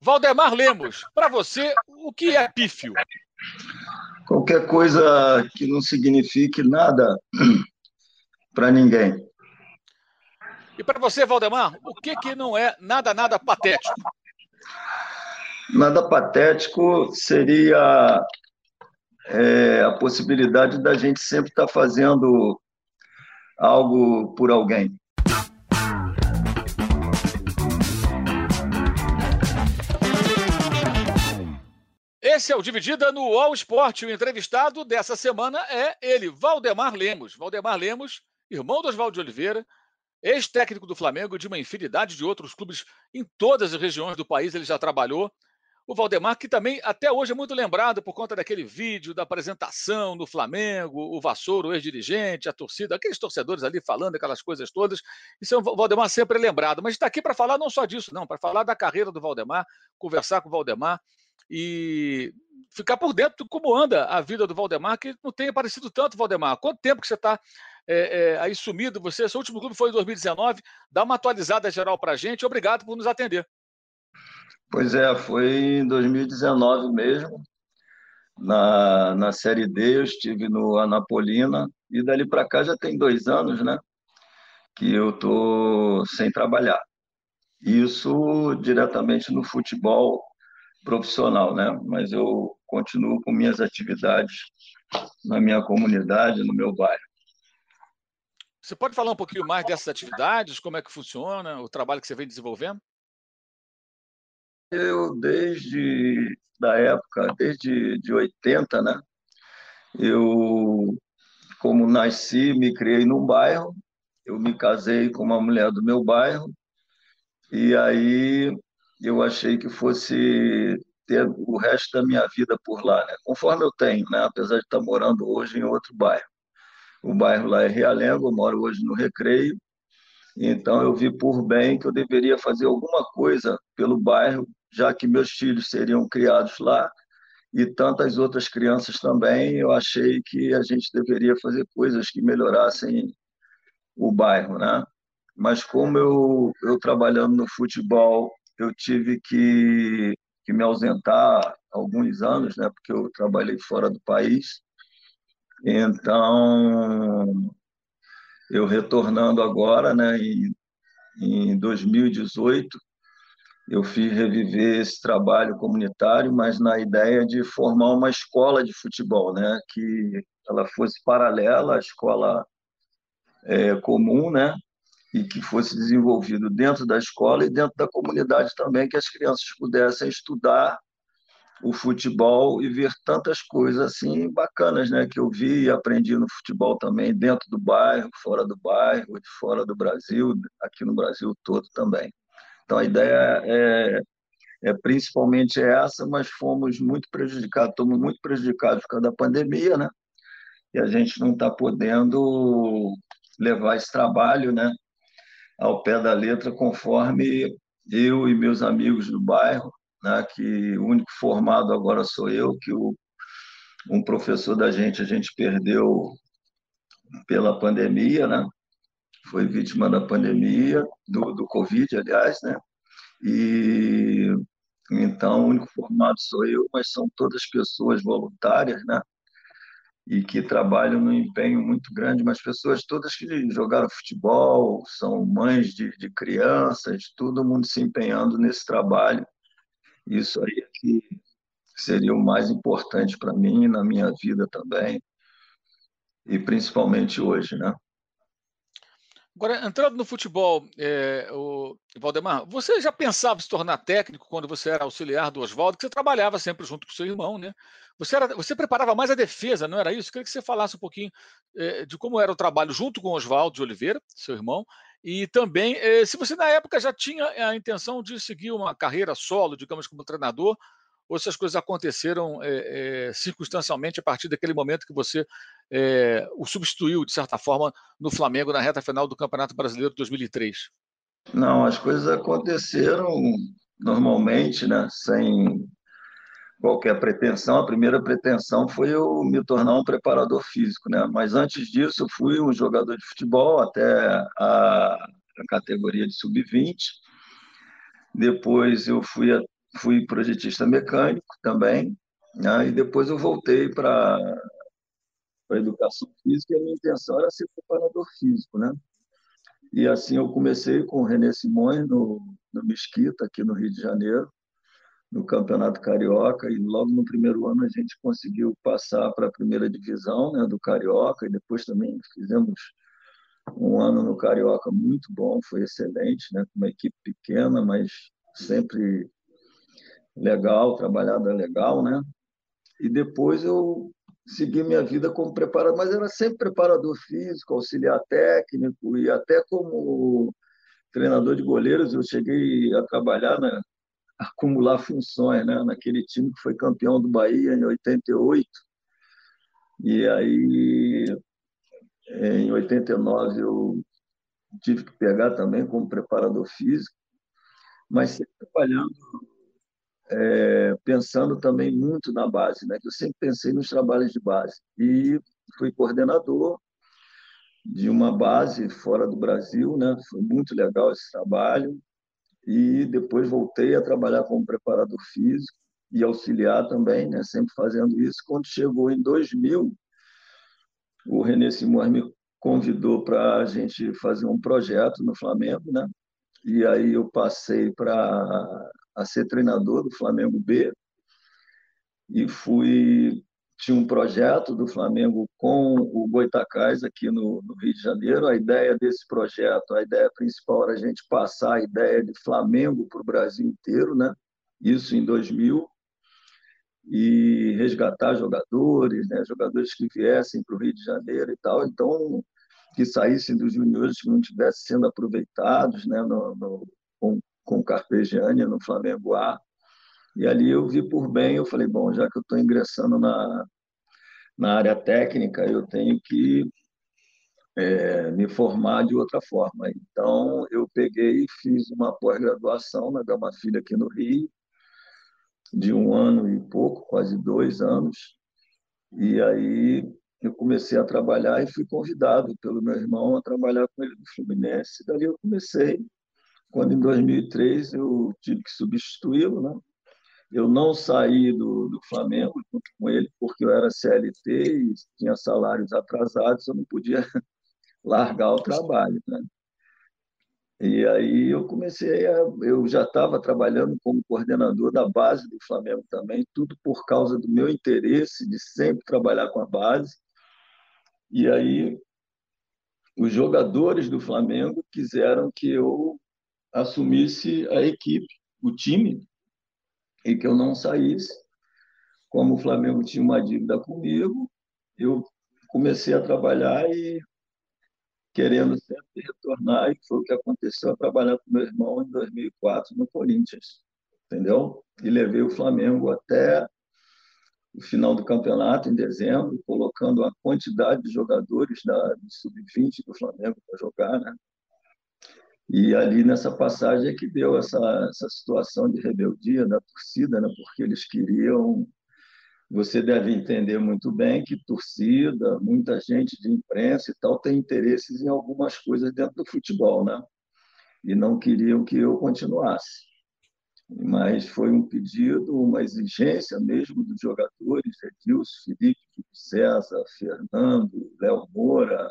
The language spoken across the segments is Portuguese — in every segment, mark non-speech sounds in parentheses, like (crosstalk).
Valdemar Lemos, para você, o que é pífio? Qualquer coisa que não signifique nada (clears throat) para ninguém. E para você, Valdemar, o que, que não é nada, nada patético? Nada patético seria é, a possibilidade da gente sempre estar tá fazendo algo por alguém. Esse é o Dividida no All Sport. O entrevistado dessa semana é ele, Valdemar Lemos. Valdemar Lemos, irmão do Oswaldo de Oliveira, ex-técnico do Flamengo, de uma infinidade de outros clubes em todas as regiões do país, ele já trabalhou. O Valdemar, que também até hoje é muito lembrado por conta daquele vídeo da apresentação do Flamengo, o Vassouro, o ex-dirigente, a torcida, aqueles torcedores ali falando aquelas coisas todas. Isso é o Valdemar sempre lembrado. Mas está aqui para falar não só disso, não, para falar da carreira do Valdemar, conversar com o Valdemar e ficar por dentro de como anda a vida do Valdemar, que não tem aparecido tanto, Valdemar. Quanto tempo que você está é, é, aí sumido? Você, seu último clube foi em 2019. Dá uma atualizada geral para a gente. Obrigado por nos atender. Pois é, foi em 2019 mesmo. Na, na Série D, eu estive no Anapolina, e dali para cá já tem dois anos, né? Que eu estou sem trabalhar. Isso diretamente no futebol profissional, né? Mas eu continuo com minhas atividades na minha comunidade, no meu bairro. Você pode falar um pouquinho mais dessas atividades, como é que funciona, o trabalho que você vem desenvolvendo? Eu, desde da época, desde de 80, né? Eu, como nasci, me criei num bairro, eu me casei com uma mulher do meu bairro, e aí eu achei que fosse ter o resto da minha vida por lá, né? conforme eu tenho, né? apesar de estar morando hoje em outro bairro. O bairro lá é Realengo, eu moro hoje no Recreio, então eu vi por bem que eu deveria fazer alguma coisa pelo bairro, já que meus filhos seriam criados lá e tantas outras crianças também, eu achei que a gente deveria fazer coisas que melhorassem o bairro, né? Mas como eu, eu trabalhando no futebol eu tive que, que me ausentar alguns anos, né, porque eu trabalhei fora do país. Então, eu retornando agora, né, em, em 2018, eu fiz reviver esse trabalho comunitário, mas na ideia de formar uma escola de futebol, né, que ela fosse paralela à escola é, comum, né, e que fosse desenvolvido dentro da escola e dentro da comunidade também, que as crianças pudessem estudar o futebol e ver tantas coisas assim bacanas, né, que eu vi e aprendi no futebol também, dentro do bairro, fora do bairro, de fora do Brasil, aqui no Brasil todo também. Então a ideia é, é principalmente essa, mas fomos muito prejudicados, estamos muito prejudicados por causa da pandemia, né? E a gente não está podendo levar esse trabalho, né? Ao pé da letra, conforme eu e meus amigos do bairro, né, que o único formado agora sou eu, que o, um professor da gente a gente perdeu pela pandemia, né? Foi vítima da pandemia, do, do Covid, aliás, né? E então o único formado sou eu, mas são todas pessoas voluntárias, né? E que trabalham num empenho muito grande, mas pessoas todas que jogaram futebol, são mães de, de crianças, todo mundo se empenhando nesse trabalho. Isso aí é que seria o mais importante para mim, na minha vida também, e principalmente hoje, né? Agora, entrando no futebol, é, o Valdemar, você já pensava se tornar técnico quando você era auxiliar do Oswaldo, que você trabalhava sempre junto com seu irmão, né? Você, era, você preparava mais a defesa, não era isso? Eu queria que você falasse um pouquinho é, de como era o trabalho junto com o Oswaldo de Oliveira, seu irmão, e também é, se você na época já tinha a intenção de seguir uma carreira solo, digamos, como treinador, ou se as coisas aconteceram é, é, circunstancialmente a partir daquele momento que você é, o substituiu, de certa forma, no Flamengo na reta final do Campeonato Brasileiro de 2003? Não, as coisas aconteceram normalmente, né, sem qualquer pretensão. A primeira pretensão foi eu me tornar um preparador físico, né? Mas antes disso, eu fui um jogador de futebol até a, a categoria de sub-20. Depois eu fui fui projetista mecânico também, né? e depois eu voltei para a educação física, e a minha intenção era ser preparador físico, né? E assim eu comecei com o René Simões no, no Mesquita, aqui no Rio de Janeiro, no Campeonato Carioca, e logo no primeiro ano a gente conseguiu passar para a primeira divisão né, do Carioca, e depois também fizemos um ano no Carioca muito bom, foi excelente, né, com uma equipe pequena, mas sempre legal, trabalhada legal, né? E depois eu segui minha vida como preparador, mas era sempre preparador físico, auxiliar técnico e até como treinador de goleiros eu cheguei a trabalhar, né, (laughs) acumular funções, né, naquele time que foi campeão do Bahia em 88. E aí em 89 eu tive que pegar também como preparador físico, mas sempre trabalhando é, pensando também muito na base, né? Eu sempre pensei nos trabalhos de base e fui coordenador de uma base fora do Brasil, né? Foi muito legal esse trabalho e depois voltei a trabalhar como preparador físico e auxiliar também, né? Sempre fazendo isso. Quando chegou em 2000, o René Simões me convidou para a gente fazer um projeto no Flamengo, né? E aí eu passei para a ser treinador do Flamengo B e fui tinha um projeto do Flamengo com o Goitacás aqui no, no, Rio de Janeiro. A ideia desse projeto, a ideia principal era a gente passar a ideia de Flamengo para o Brasil inteiro, né? Isso em 2000 e resgatar jogadores, né? Jogadores que viessem para o Rio de Janeiro e tal. Então que saíssem dos juniores que não estivessem sendo aproveitados, né? No, no, com com Carpegiani no Flamengo A. E ali eu vi por bem, eu falei, bom, já que eu estou ingressando na, na área técnica, eu tenho que é, me formar de outra forma. Então, eu peguei e fiz uma pós-graduação na Gama Filha aqui no Rio, de um ano e pouco, quase dois anos. E aí eu comecei a trabalhar e fui convidado pelo meu irmão a trabalhar com ele no Fluminense. Dali eu comecei quando em 2003 eu tive que substituí-lo, né? Eu não saí do, do Flamengo junto com ele porque eu era CLT e tinha salários atrasados, eu não podia (laughs) largar o trabalho, né? E aí eu comecei a, eu já estava trabalhando como coordenador da base do Flamengo também, tudo por causa do meu interesse de sempre trabalhar com a base. E aí os jogadores do Flamengo quiseram que eu assumisse a equipe, o time, e que eu não saísse. Como o Flamengo tinha uma dívida comigo, eu comecei a trabalhar e querendo sempre retornar, e foi o que aconteceu a trabalhar com meu irmão em 2004 no Corinthians, entendeu? E levei o Flamengo até final do campeonato, em dezembro, colocando a quantidade de jogadores da sub-20 do Flamengo para jogar, né? E ali nessa passagem é que deu essa, essa situação de rebeldia da torcida, né? porque eles queriam. Você deve entender muito bem que torcida, muita gente de imprensa e tal tem interesses em algumas coisas dentro do futebol, né? E não queriam que eu continuasse. Mas foi um pedido, uma exigência mesmo dos jogadores, Edilson, Felipe, César, Fernando, Léo Moura,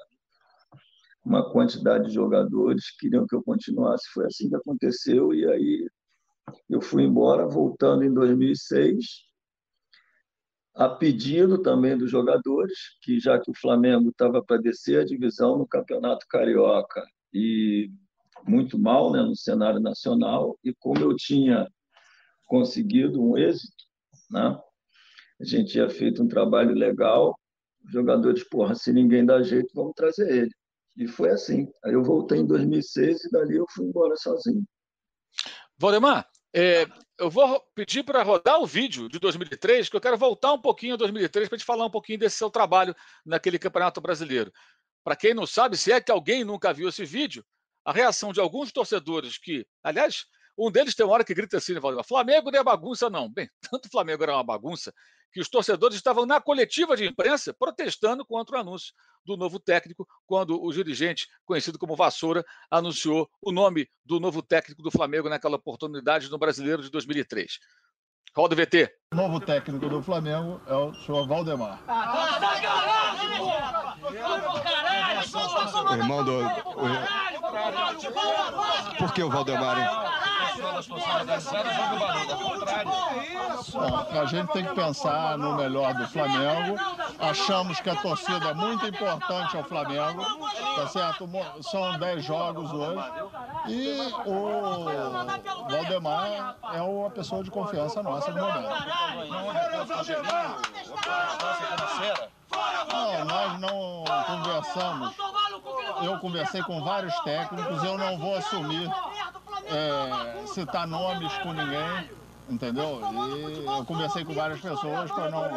uma quantidade de jogadores que queriam que eu continuasse. Foi assim que aconteceu e aí eu fui embora, voltando em 2006, a pedido também dos jogadores, que já que o Flamengo estava para descer a divisão no Campeonato Carioca e muito mal né, no cenário nacional, e como eu tinha conseguido um êxito, né, a gente tinha feito um trabalho legal, os jogadores, porra, se ninguém dá jeito, vamos trazer ele. E foi assim. Aí eu voltei em 2006 e dali eu fui embora sozinho. Valdemar, é, eu vou pedir para rodar o vídeo de 2003, que eu quero voltar um pouquinho a 2003 para te falar um pouquinho desse seu trabalho naquele Campeonato Brasileiro. Para quem não sabe, se é que alguém nunca viu esse vídeo, a reação de alguns torcedores que, aliás, Um deles tem uma hora que grita assim, Valdemar, Flamengo não é bagunça, não. Bem, tanto o Flamengo era uma bagunça que os torcedores estavam na coletiva de imprensa protestando contra o anúncio do novo técnico, quando o dirigente, conhecido como Vassoura, anunciou o nome do novo técnico do Flamengo naquela oportunidade no Brasileiro de 2003. Roda o VT. O novo técnico do Flamengo é o senhor Valdemar. O irmão do. Por que o Valdemar? Bom, a gente tem que pensar no melhor do Flamengo. Achamos que a torcida é muito importante ao Flamengo, tá certo? São 10 jogos hoje. E o Valdemar é uma pessoa de confiança nossa no momento. Não, nós não conversamos. Eu conversei com vários técnicos, eu não vou assumir é, citar nomes com ninguém, entendeu? E eu conversei com várias pessoas para não.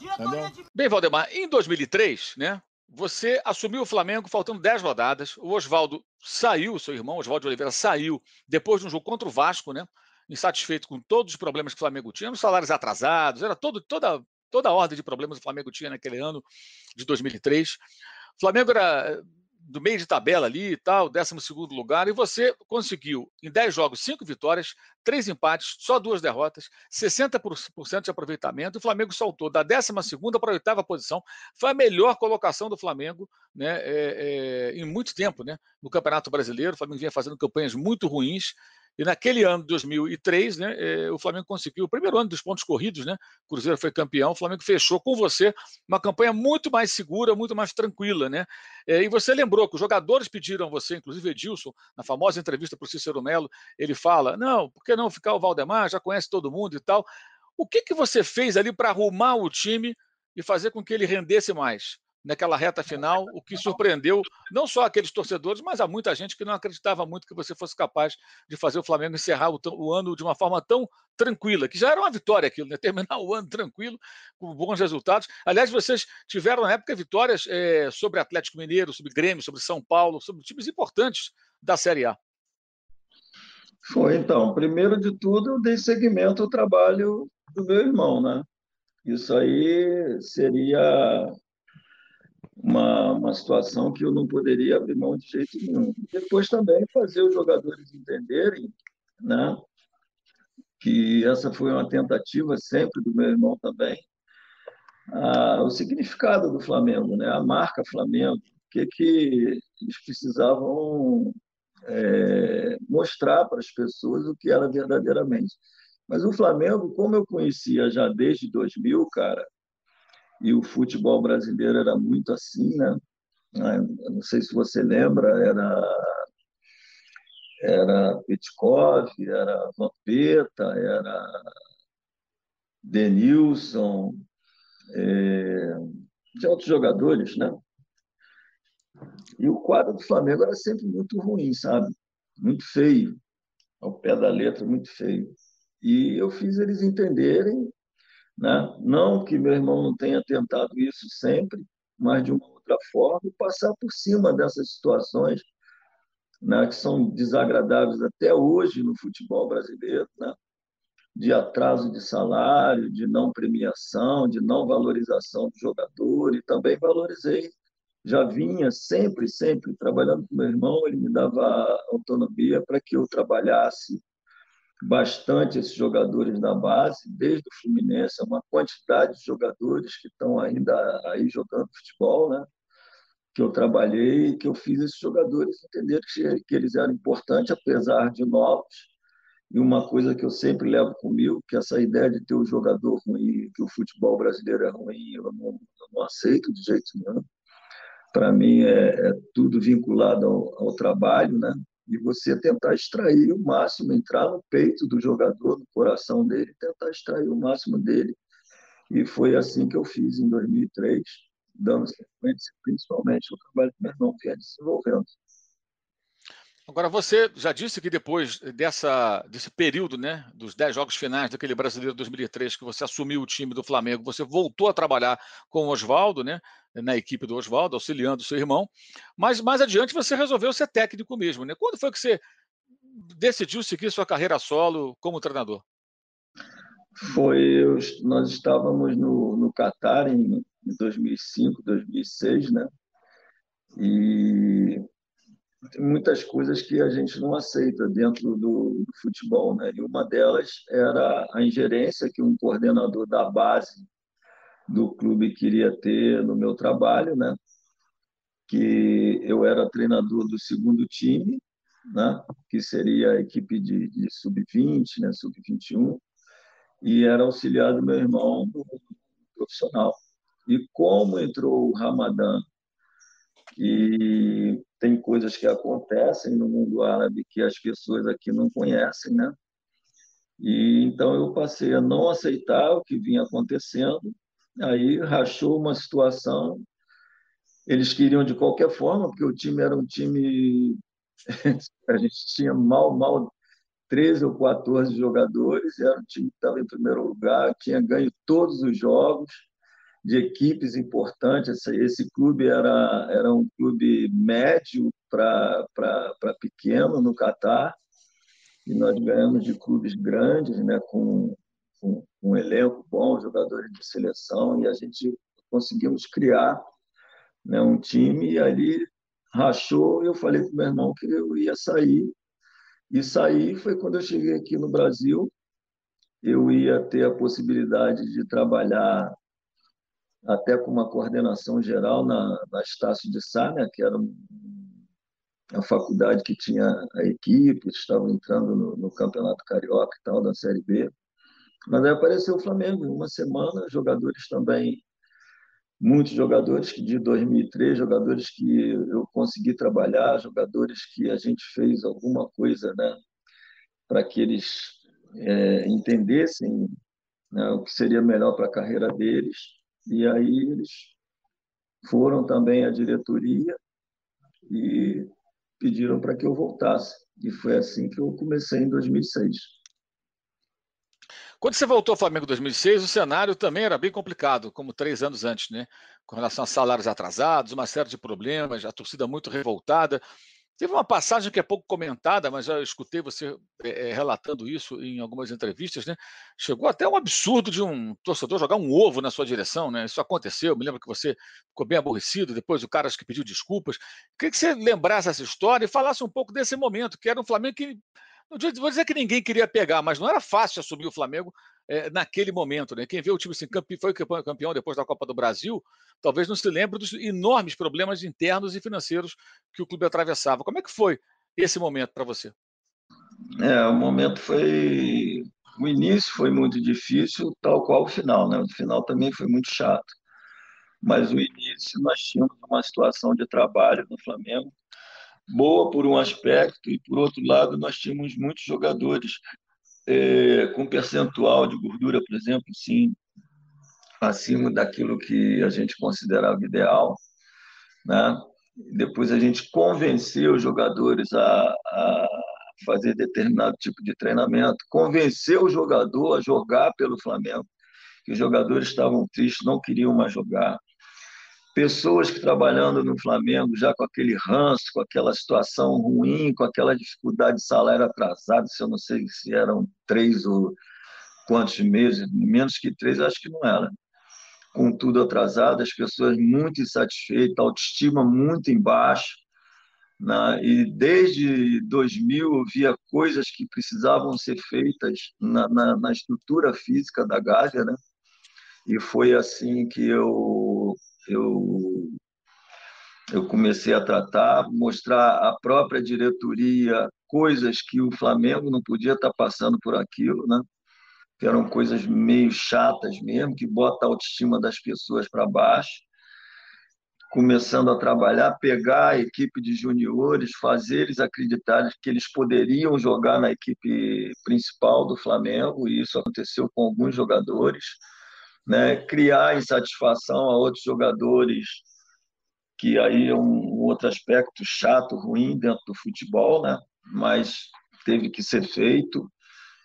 Entendeu? Bem, Valdemar, em 2003, né? Você assumiu o Flamengo faltando 10 rodadas. O Oswaldo saiu, seu irmão, Oswaldo de Oliveira, saiu depois de um jogo contra o Vasco, né? Insatisfeito com todos os problemas que o Flamengo tinha, os salários atrasados, era todo, toda, toda a ordem de problemas o Flamengo tinha naquele ano de 2003. O Flamengo era do meio de tabela ali e tal, 12 lugar, e você conseguiu, em 10 jogos, 5 vitórias, 3 empates, só duas derrotas, 60% de aproveitamento. O Flamengo saltou da 12 para a oitava posição. Foi a melhor colocação do Flamengo né, é, é, em muito tempo né, no Campeonato Brasileiro. O Flamengo vinha fazendo campanhas muito ruins e naquele ano de 2003, né, eh, o Flamengo conseguiu o primeiro ano dos pontos corridos, né? O Cruzeiro foi campeão, o Flamengo fechou com você uma campanha muito mais segura, muito mais tranquila, né? Eh, e você lembrou que os jogadores pediram a você, inclusive Edilson, na famosa entrevista para o Cícero Melo, ele fala: não, por que não ficar o Valdemar? Já conhece todo mundo e tal. O que, que você fez ali para arrumar o time e fazer com que ele rendesse mais? Naquela reta final, o que surpreendeu não só aqueles torcedores, mas a muita gente que não acreditava muito que você fosse capaz de fazer o Flamengo encerrar o, o ano de uma forma tão tranquila, que já era uma vitória aquilo, né? (laughs) terminar o ano tranquilo, com bons resultados. Aliás, vocês tiveram na época vitórias é, sobre Atlético Mineiro, sobre Grêmio, sobre São Paulo, sobre times importantes da Série A. Foi, então. Primeiro de tudo, eu dei seguimento ao trabalho do meu irmão, né? Isso aí seria uma, uma situação que eu não poderia abrir mão de jeito nenhum. Depois também fazer os jogadores entenderem né, que essa foi uma tentativa sempre do meu irmão também, ah, o significado do Flamengo, né, a marca Flamengo, o que, que eles precisavam é, mostrar para as pessoas o que era verdadeiramente. Mas o Flamengo, como eu conhecia já desde 2000, cara, e o futebol brasileiro era muito assim, né? Ah, não sei se você lembra, era era Petkov, era Vampeta, era Denilson, é, outros jogadores, né? E o quadro do Flamengo era sempre muito ruim, sabe? Muito feio, ao pé da letra, muito feio. E eu fiz eles entenderem né? Não que meu irmão não tenha tentado isso sempre, mas de uma outra forma, passar por cima dessas situações né, que são desagradáveis até hoje no futebol brasileiro, né? de atraso de salário, de não premiação, de não valorização do jogador, e também valorizei, já vinha sempre, sempre trabalhando com meu irmão, ele me dava autonomia para que eu trabalhasse bastante esses jogadores da base, desde o Fluminense, uma quantidade de jogadores que estão ainda aí jogando futebol, né? que eu trabalhei e que eu fiz esses jogadores entenderem que, que eles eram importantes, apesar de novos. E uma coisa que eu sempre levo comigo, que essa ideia de ter um jogador ruim, que o futebol brasileiro é ruim, eu não, eu não aceito de jeito nenhum. Para mim é, é, tudo vinculado ao, ao trabalho, né? E você tentar extrair o máximo, entrar no peito do jogador, no coração dele, tentar extrair o máximo dele. E foi assim que eu fiz em 2003, dando sequência principalmente ao trabalho que meu irmão vinha desenvolvendo. Agora, você já disse que depois dessa, desse período, né, dos 10 jogos finais daquele brasileiro 2003, que você assumiu o time do Flamengo, você voltou a trabalhar com o Oswaldo, né, na equipe do Oswaldo, auxiliando seu irmão, mas mais adiante você resolveu ser técnico mesmo. Né? Quando foi que você decidiu seguir sua carreira solo como treinador? Foi, nós estávamos no, no Catar em 2005, 2006, né? E tem muitas coisas que a gente não aceita dentro do, do, futebol, né? E uma delas era a ingerência que um coordenador da base do clube queria ter no meu trabalho, né? Que eu era treinador do segundo time, né? Que seria a equipe de, de sub-20, né? Sub-21, e era auxiliar do meu irmão no profissional. E como entrou o Ramadã e tem coisas que acontecem no mundo árabe que as pessoas aqui não conhecem, né? E então eu passei a não aceitar o que vinha acontecendo. Aí rachou uma situação. Eles queriam de qualquer forma, porque o time era um time (laughs) a gente tinha mal, mal 13 ou 14 jogadores, era um time que estava em primeiro lugar, tinha ganho todos os jogos de equipes importantes. Esse, esse clube era, era um clube médio para pequeno no Catar, e nós ganhamos de clubes grandes, né, com, com, um elenco bom, jogadores de seleção, e a gente conseguimos criar né, um time, e ali rachou, e eu falei para o meu irmão que eu ia sair, e sair foi quando eu cheguei aqui no Brasil, eu ia ter a possibilidade de trabalhar até com uma coordenação geral na, na Estácio de Sá, né, que era a faculdade que tinha a equipe, estavam entrando no, no, Campeonato Carioca e tal, da Série B. Mas aí apareceu o Flamengo em uma semana, jogadores também, muitos jogadores que de 2003, jogadores que eu consegui trabalhar, jogadores que a gente fez alguma coisa né, para que eles é, entendessem né, o que seria melhor para a carreira deles e aí eles foram também à diretoria e pediram para que eu voltasse. E foi assim que eu comecei em 2006. Quando você voltou ao Flamengo em 2006, o cenário também era bem complicado, como três anos antes, né? Com relação a salários atrasados, uma série de problemas, a torcida muito revoltada. Teve uma passagem que é pouco comentada, mas já escutei você é, relatando isso em algumas entrevistas, né? Chegou até um absurdo de um torcedor jogar um ovo na sua direção, né? Isso aconteceu, me lembro que você ficou bem aborrecido, depois o cara acho que pediu desculpas. Queria que você lembrasse essa história e falasse um pouco desse momento, que era um Flamengo que não vou dizer que ninguém queria pegar, mas não era fácil assumir o Flamengo é, naquele momento. Né? Quem vê o time assim, foi campeão depois da Copa do Brasil, talvez não se lembre dos enormes problemas internos e financeiros que o clube atravessava. Como é que foi esse momento para você? É, o momento foi. O início foi muito difícil, tal qual o final. Né? O final também foi muito chato. Mas o início nós tínhamos uma situação de trabalho no Flamengo boa por um aspecto e por outro lado nós tínhamos muitos jogadores é, com percentual de gordura, por exemplo, sim, acima daquilo que a gente considerava ideal, né? Depois a gente convenceu os jogadores a, a fazer determinado tipo de treinamento, convenceu o jogador a jogar pelo Flamengo, que os jogadores estavam tristes, não queriam mais jogar pessoas que trabalhando no Flamengo já com aquele ranço, com aquela situação ruim, com aquela dificuldade de salário atrasado, se eu não sei se eram três ou quantos meses, menos que três, acho que não era. Com tudo atrasado, as pessoas muito insatisfeitas, autoestima muito embaixo. Né? E desde 2000 eu via coisas que precisavam ser feitas na, na, na estrutura física da Gávea, né? E foi assim que eu eu, eu comecei a tratar, mostrar à própria diretoria coisas que o Flamengo não podia estar passando por aquilo, né? que eram coisas meio chatas mesmo, que bota a autoestima das pessoas para baixo. Começando a trabalhar, pegar a equipe de juniores, fazer eles acreditarem que eles poderiam jogar na equipe principal do Flamengo, e isso aconteceu com alguns jogadores né, criar insatisfação a outros jogadores, que aí é um outro aspecto chato, ruim dentro do futebol, né, mas teve que ser feito,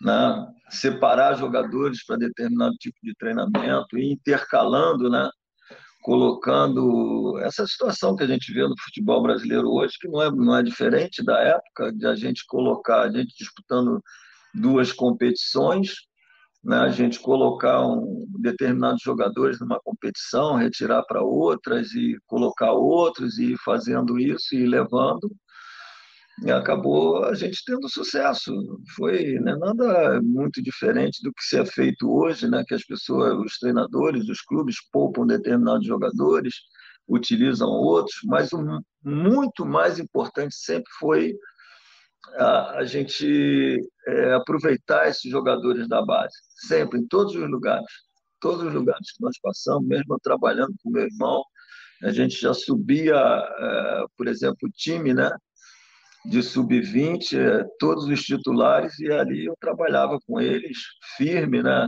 né, separar jogadores para determinado tipo de treinamento e intercalando, né, colocando essa situação que a gente vê no futebol brasileiro hoje, que não é, não é diferente da época de a gente colocar, a gente disputando duas competições, né, a gente colocar um, determinados jogadores numa competição, retirar para outras e colocar outros e fazendo isso e levando e acabou a gente tendo sucesso. Foi né, nada muito diferente do que se é feito hoje, né, que as pessoas, os treinadores, os clubes poupam determinados jogadores, utilizam outros, mas o muito mais importante sempre foi a, a gente é, aproveitar esses jogadores da base, sempre, em todos os lugares. Todos os lugares que nós passamos, mesmo trabalhando com meu irmão, a gente já subia, é, por exemplo, o time, né? de sub-20, é, todos os titulares, e ali eu trabalhava com eles firme, né?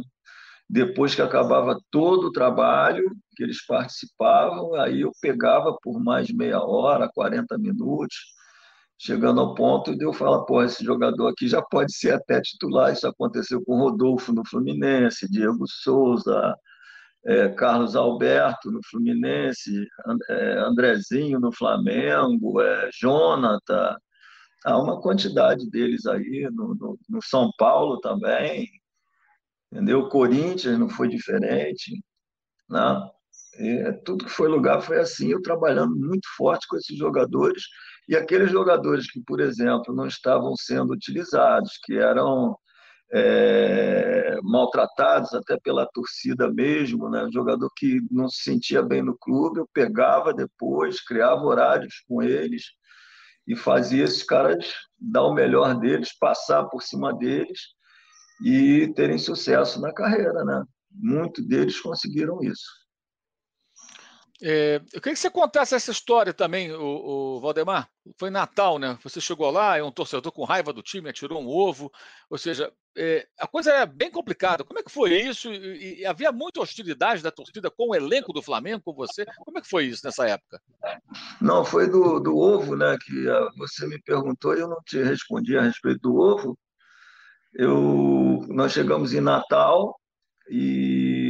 Depois que acabava todo o trabalho que eles participavam, aí eu pegava por mais meia hora, 40 minutos, chegando ao ponto de eu falar, pô, esse jogador aqui já pode ser até titular. Isso aconteceu com Rodolfo no Fluminense, Diego Souza, é, Carlos Alberto no Fluminense, é, Andrezinho no Flamengo, é, Jonathan, há uma quantidade deles aí, no, no, no São Paulo também, entendeu? O Corinthians não foi diferente, né? E tudo que foi lugar foi assim, eu trabalhando muito forte com esses jogadores e aqueles jogadores que, por exemplo, não estavam sendo utilizados, que eram é, maltratados até pela torcida mesmo, né? jogador que não se sentia bem no clube, eu pegava depois, criava horários com eles e fazia esses caras dar o melhor deles, passar por cima deles e terem sucesso na carreira, né? Muitos deles conseguiram isso. É, eu queria que você contasse essa história também, o, o, Valdemar. Foi Natal, né? Você chegou lá, é um torcedor com raiva do time, atirou um ovo. Ou seja, é, a coisa é bem complicada. Como é que foi isso? E, e, havia muita hostilidade da torcida com o elenco do Flamengo, com você. Como é que foi isso nessa época? Não, foi do, do ovo, né? Que uh, você me perguntou e eu não te respondi a respeito do ovo. Eu, nós chegamos em Natal e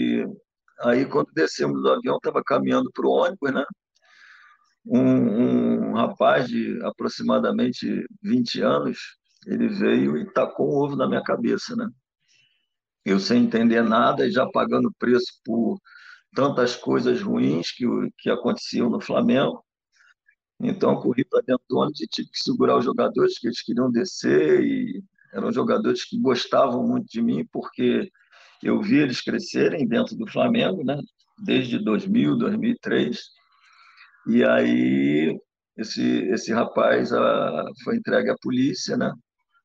Aí, quando descemos do avião, estava caminhando para o ônibus, né? Um, um, rapaz de aproximadamente 20 anos, ele veio e tacou um ovo na minha cabeça, né? Eu sem entender nada e já pagando preço por tantas coisas ruins que, que aconteciam no Flamengo. Então, corri para dentro do ônibus e tive que segurar os jogadores que eles queriam descer e eram jogadores que gostavam muito de mim porque eu vi eles crescerem dentro do Flamengo, né? Desde 2000, 2003. E aí esse esse rapaz a, ah, foi entregue à polícia, né?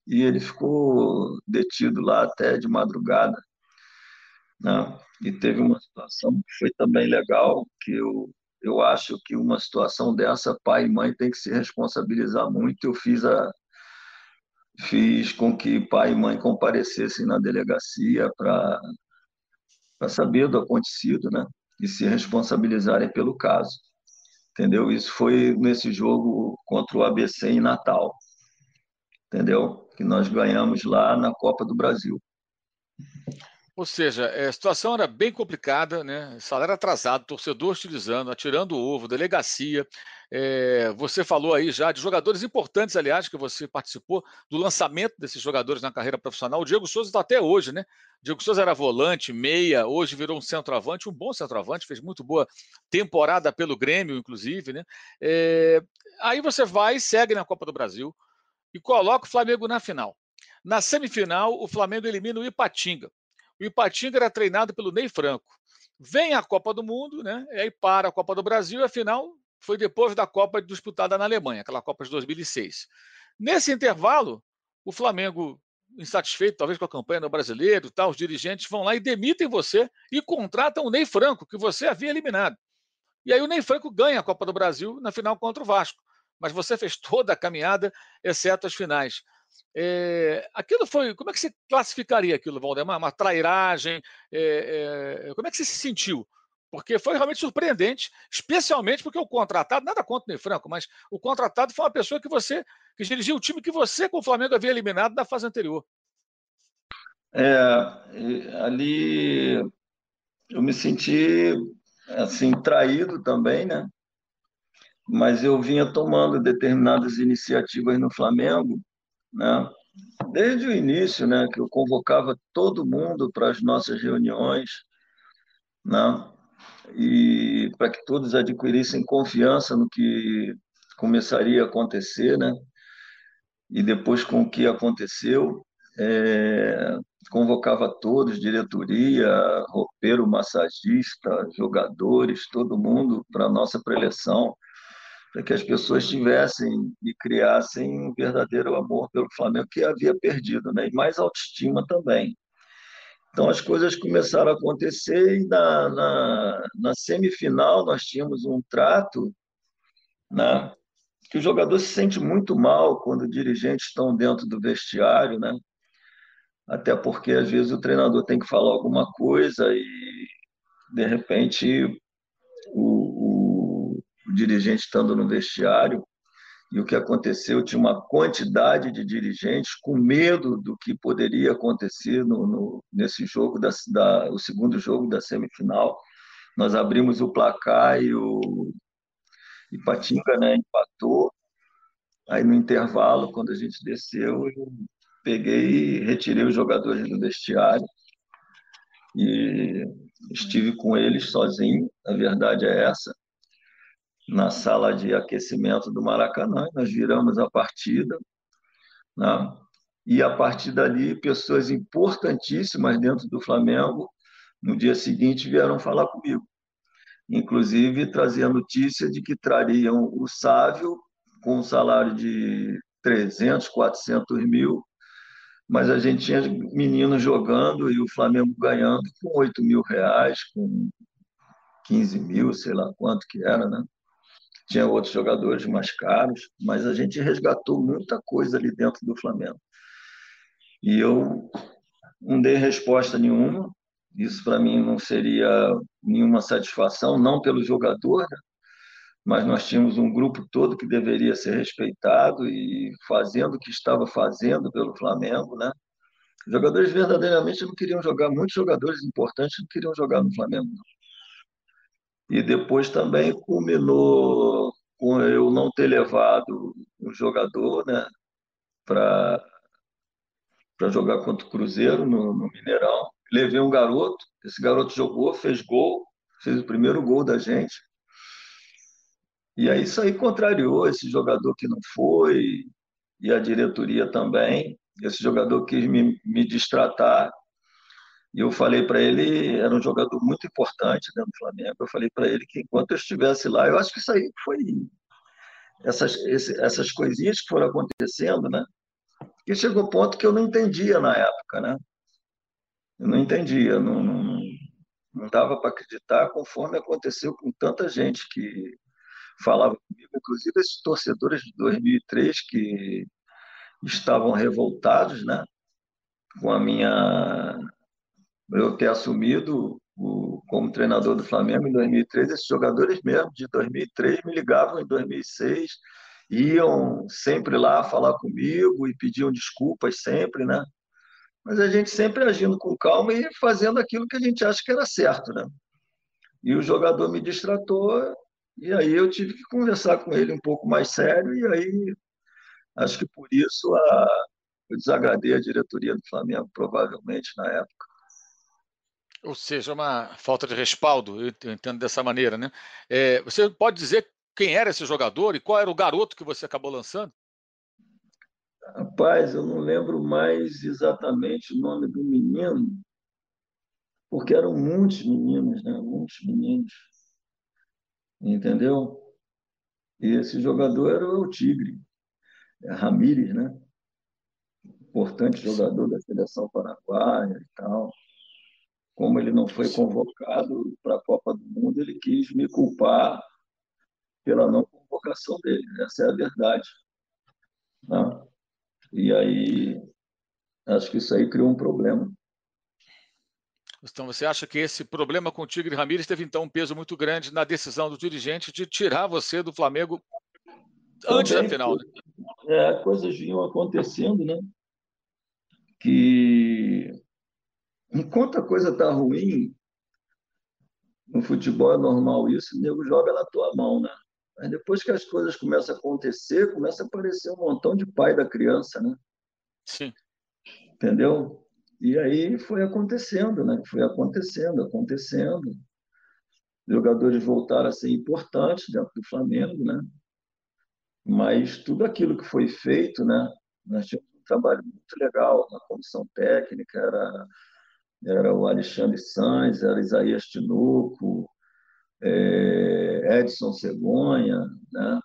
E ele ficou detido lá até de madrugada, né? E teve uma situação que foi também legal, que eu eu acho que uma situação dessa, pai e mãe tem que se responsabilizar muito. Eu fiz a, fiz com que pai e mãe comparecessem na delegacia para saber do acontecido, né? E se responsabilizarem pelo caso. Entendeu? Isso foi nesse jogo contra o ABC em Natal. Entendeu? Que nós ganhamos lá na Copa do Brasil. Ou seja, a situação era bem complicada, né? Salário atrasado, torcedor utilizando, atirando o ovo, delegacia. É, você falou aí já de jogadores importantes, aliás, que você participou do lançamento desses jogadores na carreira profissional. O Diego Souza está até hoje, né? O Diego Souza era volante, meia, hoje virou um centroavante, um bom centroavante, fez muito boa temporada pelo Grêmio, inclusive, né? É, aí você vai e segue na Copa do Brasil e coloca o Flamengo na final. Na semifinal, o Flamengo elimina o Ipatinga. O Ipatinga era treinado pelo Ney Franco. Vem a Copa do Mundo, né? E aí para a Copa do Brasil, afinal, foi depois da Copa disputada na Alemanha, aquela Copa de 2006. Nesse intervalo, o Flamengo, insatisfeito talvez com a campanha do brasileiro, tal, os dirigentes vão lá e demitem você e contratam o Ney Franco, que você havia eliminado. E aí o Ney Franco ganha a Copa do Brasil na final contra o Vasco. Mas você fez toda a caminhada, exceto as finais. É, aquilo foi. Como é que você classificaria aquilo, Valdemar? Uma trairagem? É, é, como é que você se sentiu? Porque foi realmente surpreendente, especialmente porque o contratado, nada contra o Franco, mas o contratado foi uma pessoa que você, que dirigia o time que você, com o Flamengo, havia eliminado da fase anterior. É, ali eu me senti assim traído também, né? Mas eu vinha tomando determinadas iniciativas no Flamengo, né? Desde o início, né, que eu convocava todo mundo para as nossas reuniões, né? E para que todos adquirissem confiança no que começaria a acontecer, né? E depois com o que aconteceu, é, convocava todos, diretoria, roupeiro, massagista, jogadores, todo mundo para a nossa preleção, para que as pessoas tivessem e criassem um verdadeiro amor pelo Flamengo que havia perdido, né? e mais autoestima também. Então as coisas começaram a acontecer e na, na, na semifinal nós tínhamos um trato né, que o jogador se sente muito mal quando dirigentes estão dentro do vestiário, né? até porque às vezes o treinador tem que falar alguma coisa e de repente o, o, dirigente estando no vestiário e o que aconteceu tinha uma quantidade de dirigentes com medo do que poderia acontecer no, no nesse jogo da, da, o segundo jogo da semifinal. Nós abrimos o placar e o Ipatinga né, empatou. Aí no intervalo quando a gente desceu eu peguei e retirei os jogadores do vestiário e estive com eles sozinho, a verdade é essa, na sala de aquecimento do Maracanã, nós viramos a partida, né? e a partir dali, pessoas importantíssimas dentro do Flamengo, no dia seguinte, vieram falar comigo, inclusive trazer a notícia de que trariam o Sávio com um salário de 300, 400 mil mas a gente tinha meninos jogando e o Flamengo ganhando com 8 mil reais, com 15 mil, sei lá quanto que era, né? Tinha outros jogadores mais caros, mas a gente resgatou muita coisa ali dentro do Flamengo. E eu não dei resposta nenhuma, isso para mim não seria nenhuma satisfação, não pelo jogador, né? mas nós tínhamos um grupo todo que deveria ser respeitado e fazendo o que estava fazendo pelo Flamengo, né? Os jogadores verdadeiramente não queriam jogar, muitos jogadores importantes não queriam jogar no Flamengo. Não. E depois também culminou com eu não ter levado um jogador, né, para jogar contra o Cruzeiro no, no Mineirão. Levei um garoto, esse garoto jogou, fez gol, fez o primeiro gol da gente e aí isso aí contrariou esse jogador que não foi, e a diretoria também. Esse jogador quis me, me distratar. E eu falei para ele, era um jogador muito importante dentro do Flamengo. Eu falei para ele que enquanto eu estivesse lá, eu acho que isso aí foi essas, esse, essas coisinhas que foram acontecendo, né? Que chegou ao ponto que eu não entendia na época, né? Eu não entendia, não, não, não dava para acreditar conforme aconteceu com tanta gente que falava comigo, inclusive esses torcedores de 2003 que estavam revoltados, né, com a minha eu ter assumido o, como treinador do Flamengo em 2003, esses jogadores mesmo de 2003 me ligavam em 2006, iam sempre lá falar comigo e pediam desculpas sempre, né? Mas a gente sempre agindo com calma e fazendo aquilo que a gente acha que era certo, né? E o jogador me distratou e aí eu tive que conversar com ele um pouco mais sério, e aí acho que por isso a, eu desagradei a diretoria do Flamengo, provavelmente, na época. Ou seja, uma falta de respaldo, eu entendo dessa maneira, né? É, você pode dizer quem era esse jogador e qual era o garoto que você acabou lançando? Rapaz, eu não lembro mais exatamente o nome do menino, porque eram muitos meninos, né? Muitos meninos entendeu? E esse jogador era o Tigre, é Ramírez, né? Importante jogador da seleção paraguaia e tal. Como ele não foi convocado para a Copa do Mundo, ele quis me culpar pela não convocação dele. Essa é a verdade. Né? E aí, acho que isso aí criou um problema. Então, você acha que esse problema com o Tigre Ramírez teve, então, um peso muito grande na decisão do dirigente de tirar você do Flamengo antes Também, da final? Né? É, coisas vinham acontecendo, né? Que enquanto a coisa está ruim, no futebol é normal isso, o nego joga na tua mão, né? Mas depois que as coisas começam a acontecer, começa a aparecer um montão de pai da criança, né? Sim. Entendeu? E aí foi acontecendo, né? Foi acontecendo, acontecendo. Jogadores voltaram a ser importantes dentro do Flamengo, né? Mas tudo aquilo que foi feito, né? Nós tínhamos um trabalho muito legal na comissão técnica, era era o Alexandre Sanz, era Isaías Tinoco, é, Edson Cegonha, né?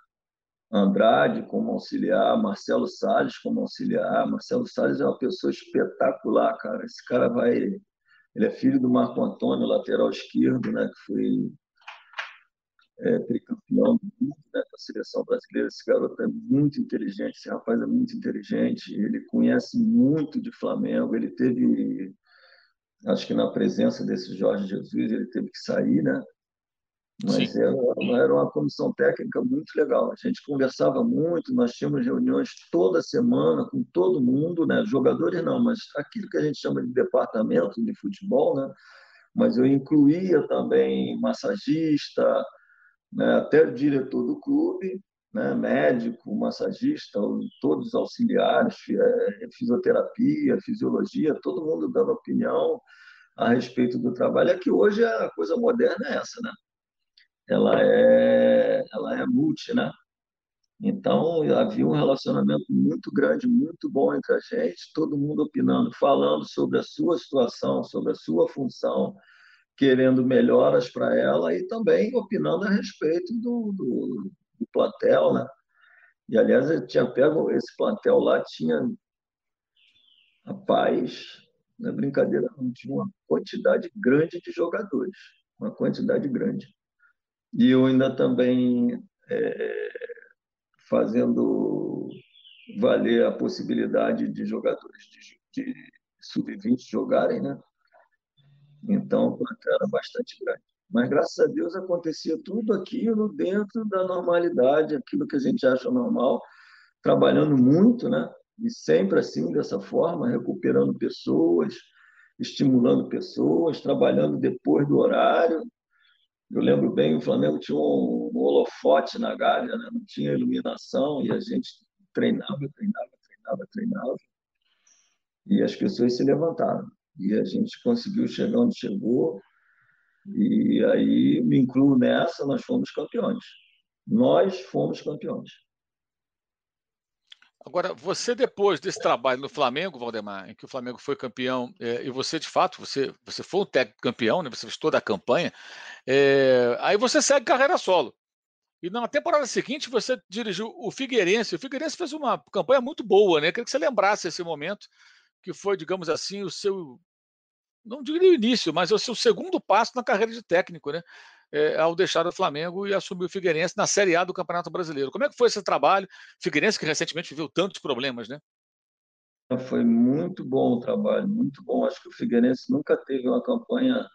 Andrade como auxiliar, Marcelo Salles como auxiliar. Marcelo Salles é uma pessoa espetacular, cara. Esse cara vai. Ele é filho do Marco Antônio, lateral esquerdo, né? que foi é, tricampeão do mundo né? da seleção brasileira. Esse garoto é muito inteligente, esse rapaz é muito inteligente. Ele conhece muito de Flamengo. Ele teve acho que na presença desse Jorge Jesus ele teve que sair, né? Mas era, era, uma comissão técnica muito legal. A gente conversava muito, nós tínhamos reuniões toda semana com todo mundo, né? Jogadores não, mas aquilo que a gente chama de departamento de futebol, né? Mas eu incluía também massagista, né? até o diretor do clube, né? médico, massagista, todos os auxiliares, é, fisioterapia, fisiologia, todo mundo dando opinião a respeito do trabalho. É que hoje a coisa moderna é essa, né? Ela é, ela é multi, né? Então, havia um relacionamento muito grande, muito bom entre a gente, todo mundo opinando, falando sobre a sua situação, sobre a sua função, querendo melhoras para ela e também opinando a respeito do, do, do plantel, né? E, aliás, eu tinha pego esse plantel lá, tinha, rapaz, não é brincadeira, não, tinha uma quantidade grande de jogadores, uma quantidade grande. E eu ainda também é, fazendo valer a possibilidade de jogadores de, de sub-20 jogarem, né? Então, o plantel era bastante grande. Mas, graças a Deus, acontecia tudo aquilo dentro da normalidade, aquilo que a gente acha normal, trabalhando muito, né? E sempre assim, dessa forma, recuperando pessoas, estimulando pessoas, trabalhando depois do horário. Eu lembro bem, o Flamengo tinha um, holofote na galha, né? não tinha iluminação, e a gente treinava, treinava, treinava, treinava. E as pessoas se levantaram. E a gente conseguiu chegar onde chegou, e aí me incluo nessa, nós fomos campeões. Nós fomos campeões. Agora, você depois desse trabalho no Flamengo, Valdemar, em que o Flamengo foi campeão, é, e você de fato, você, você foi um técnico campeão, né, você fez toda a campanha, é, aí você segue carreira solo. E na temporada seguinte você dirigiu o Figueirense. O Figueirense fez uma campanha muito boa, né? Queria que você lembrasse esse momento, que foi, digamos assim, o seu não diria o início, mas é o seu segundo passo na carreira de técnico, né? É, ao deixar o Flamengo e assumir o Figueirense na Série A do Campeonato Brasileiro. Como é que foi esse trabalho? Figueirense que recentemente viveu tantos problemas, né? Foi muito bom o trabalho, muito bom. Acho que o Figueirense nunca teve uma campanha